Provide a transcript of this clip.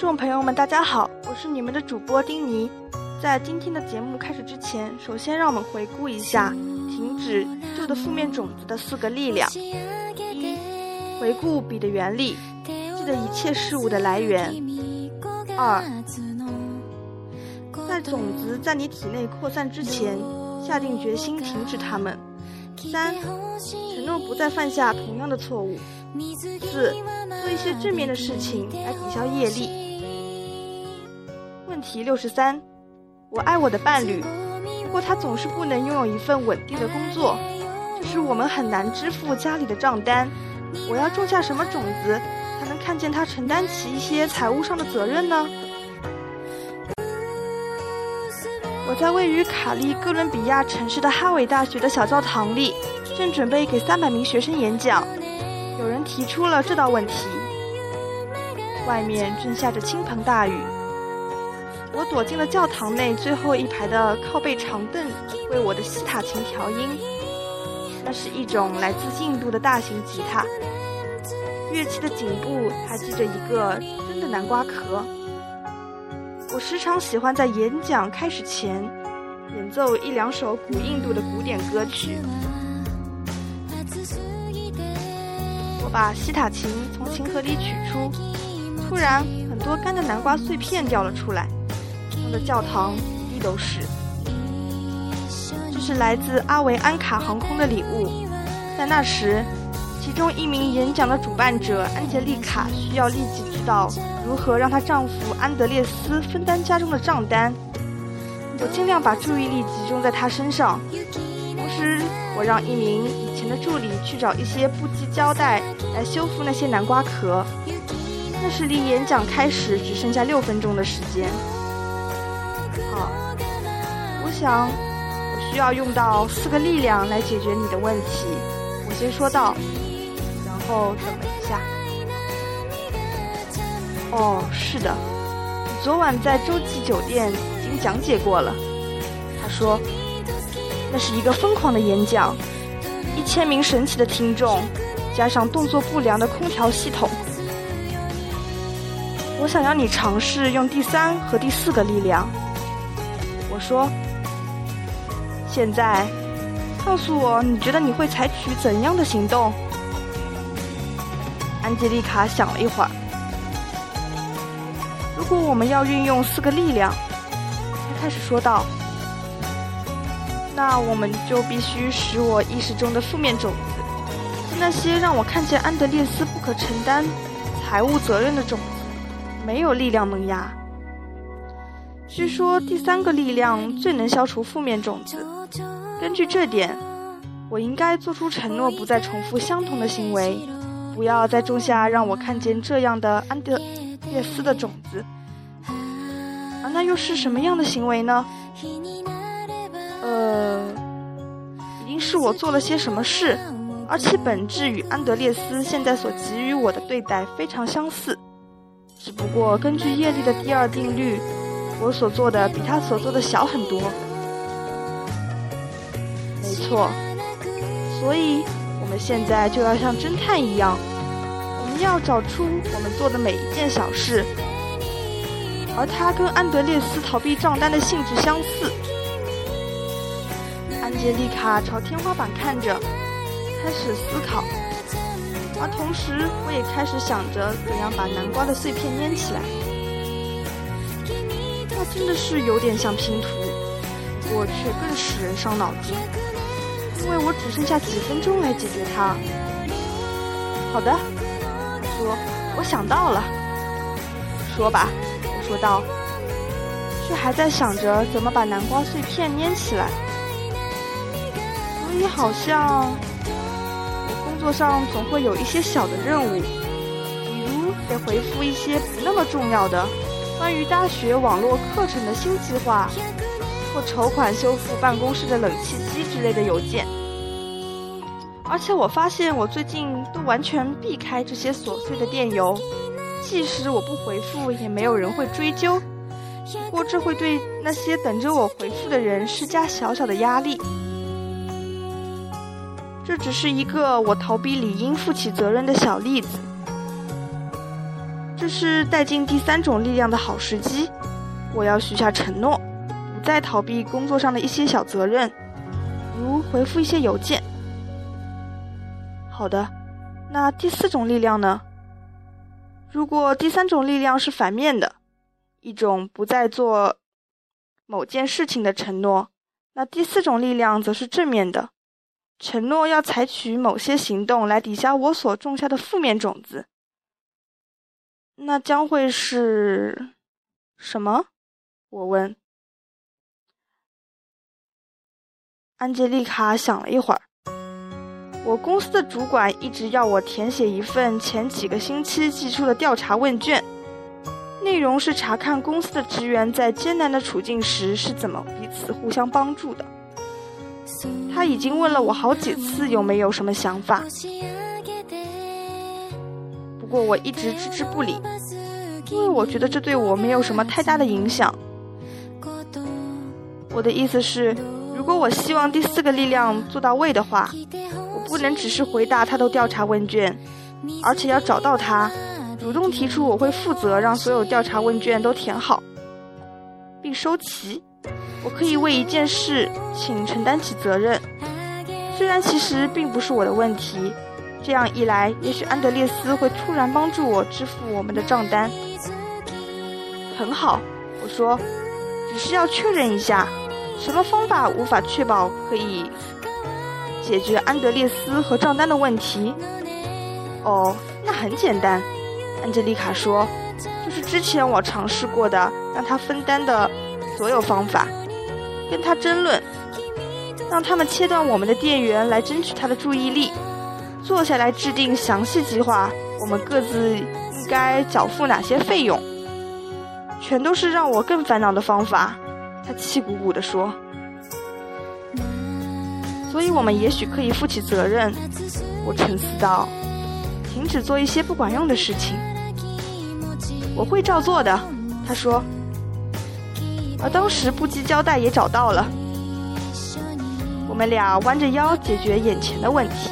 众朋友们，大家好，我是你们的主播丁尼。在今天的节目开始之前，首先让我们回顾一下停止旧的负面种子的四个力量：一、回顾笔的原理，记得一切事物的来源；二、在种子在你体内扩散之前，下定决心停止它们；三、承诺不再犯下同样的错误；四、做一些正面的事情来抵消业力。问题六十三。我爱我的伴侣，不过他总是不能拥有一份稳定的工作，这是我们很难支付家里的账单。我要种下什么种子，才能看见他承担起一些财务上的责任呢？我在位于卡利哥伦比亚城市的哈维大学的小教堂里，正准备给三百名学生演讲。提出了这道问题。外面正下着倾盆大雨。我躲进了教堂内最后一排的靠背长凳，为我的西塔琴调音。那是一种来自印度的大型吉他，乐器的颈部还系着一个真的南瓜壳。我时常喜欢在演讲开始前演奏一两首古印度的古典歌曲。把西塔琴从琴盒里取出，突然很多干的南瓜碎片掉了出来。的教堂一地都是。这是来自阿维安卡航空的礼物。在那时，其中一名演讲的主办者安杰丽卡需要立即知道如何让她丈夫安德烈斯分担家中的账单。我尽量把注意力集中在他身上，我让一名以前的助理去找一些布基胶带来修复那些南瓜壳。那时离演讲开始只剩下六分钟的时间。好，我想，我需要用到四个力量来解决你的问题。我先说道，然后等了一下。哦，是的，你昨晚在洲际酒店已经讲解过了。他说，那是一个疯狂的演讲，一千名神奇的听众，加上动作不良的空调系统。我想要你尝试用第三和第四个力量。我说。现在，告诉我，你觉得你会采取怎样的行动？安吉丽卡想了一会儿。如果我们要运用四个力量，他开始说道，那我们就必须使我意识中的负面种子，那些让我看见安德烈斯不可承担财务责任的种子，没有力量萌芽。据说第三个力量最能消除负面种子。根据这点，我应该做出承诺，不再重复相同的行为，不要再种下让我看见这样的安德烈斯的种子。啊，那又是什么样的行为呢？呃，一定是我做了些什么事，而其本质与安德烈斯现在所给予我的对待非常相似。只不过根据叶利的第二定律，我所做的比他所做的小很多。没错，所以我们现在就要像侦探一样，我们要找出我们做的每一件小事，而它跟安德烈斯逃避账单的性质相似。杰丽卡朝天花板看着，开始思考，而同时我也开始想着怎样把南瓜的碎片粘起来。那真的是有点像拼图，不过却更使人伤脑筋。因为我只剩下几分钟来解决它。好的，他说，我想到了。说吧，我说道，却还在想着怎么把南瓜碎片粘起来。所以好像我工作上总会有一些小的任务，比如得回复一些不那么重要的关于大学网络课程的新计划。或筹款修复办公室的冷气机之类的邮件，而且我发现我最近都完全避开这些琐碎的电邮，即使我不回复，也没有人会追究。不过这会对那些等着我回复的人施加小小的压力。这只是一个我逃避理应负起责任的小例子。这是带进第三种力量的好时机。我要许下承诺，不再逃避工作上的一些小责任，如回复一些邮件。好的，那第四种力量呢？如果第三种力量是反面的，一种不再做某件事情的承诺，那第四种力量则是正面的，承诺要采取某些行动来抵消我所种下的负面种子。那将会是什么？我问。安吉丽卡想了一会儿。我公司的主管一直要我填写一份前几个星期寄出的调查问卷，内容是查看公司的职员在艰难的处境时是怎么彼此互相帮助的。他已经问了我好几次有没有什么想法。不过我一直置之不理，因为我觉得这对我没有什么太大的影响。我的意思是，如果我希望第四个力量做到位的话，我不能只是回答他的调查问卷，而且要找到他，主动提出我会负责让所有调查问卷都填好，并收齐。我可以为一件事请承担起责任，虽然其实并不是我的问题。这样一来，也许安德烈斯会突然帮助我支付我们的账单。很好，我说，只是要确认一下，什么方法无法确保可以解决安德烈斯和账单的问题？哦，那很简单，安吉丽卡说，就是之前我尝试过的让他分担的所有方法，跟他争论，让他们切断我们的电源来争取他的注意力。坐下来制定详细计划，我们各自应该缴付哪些费用，全都是让我更烦恼的方法。他气鼓鼓地说：“所以我们也许可以负起责任。”我沉思道：“停止做一些不管用的事情。”我会照做的，他说。而当时不羁胶带也找到了，我们俩弯着腰解决眼前的问题。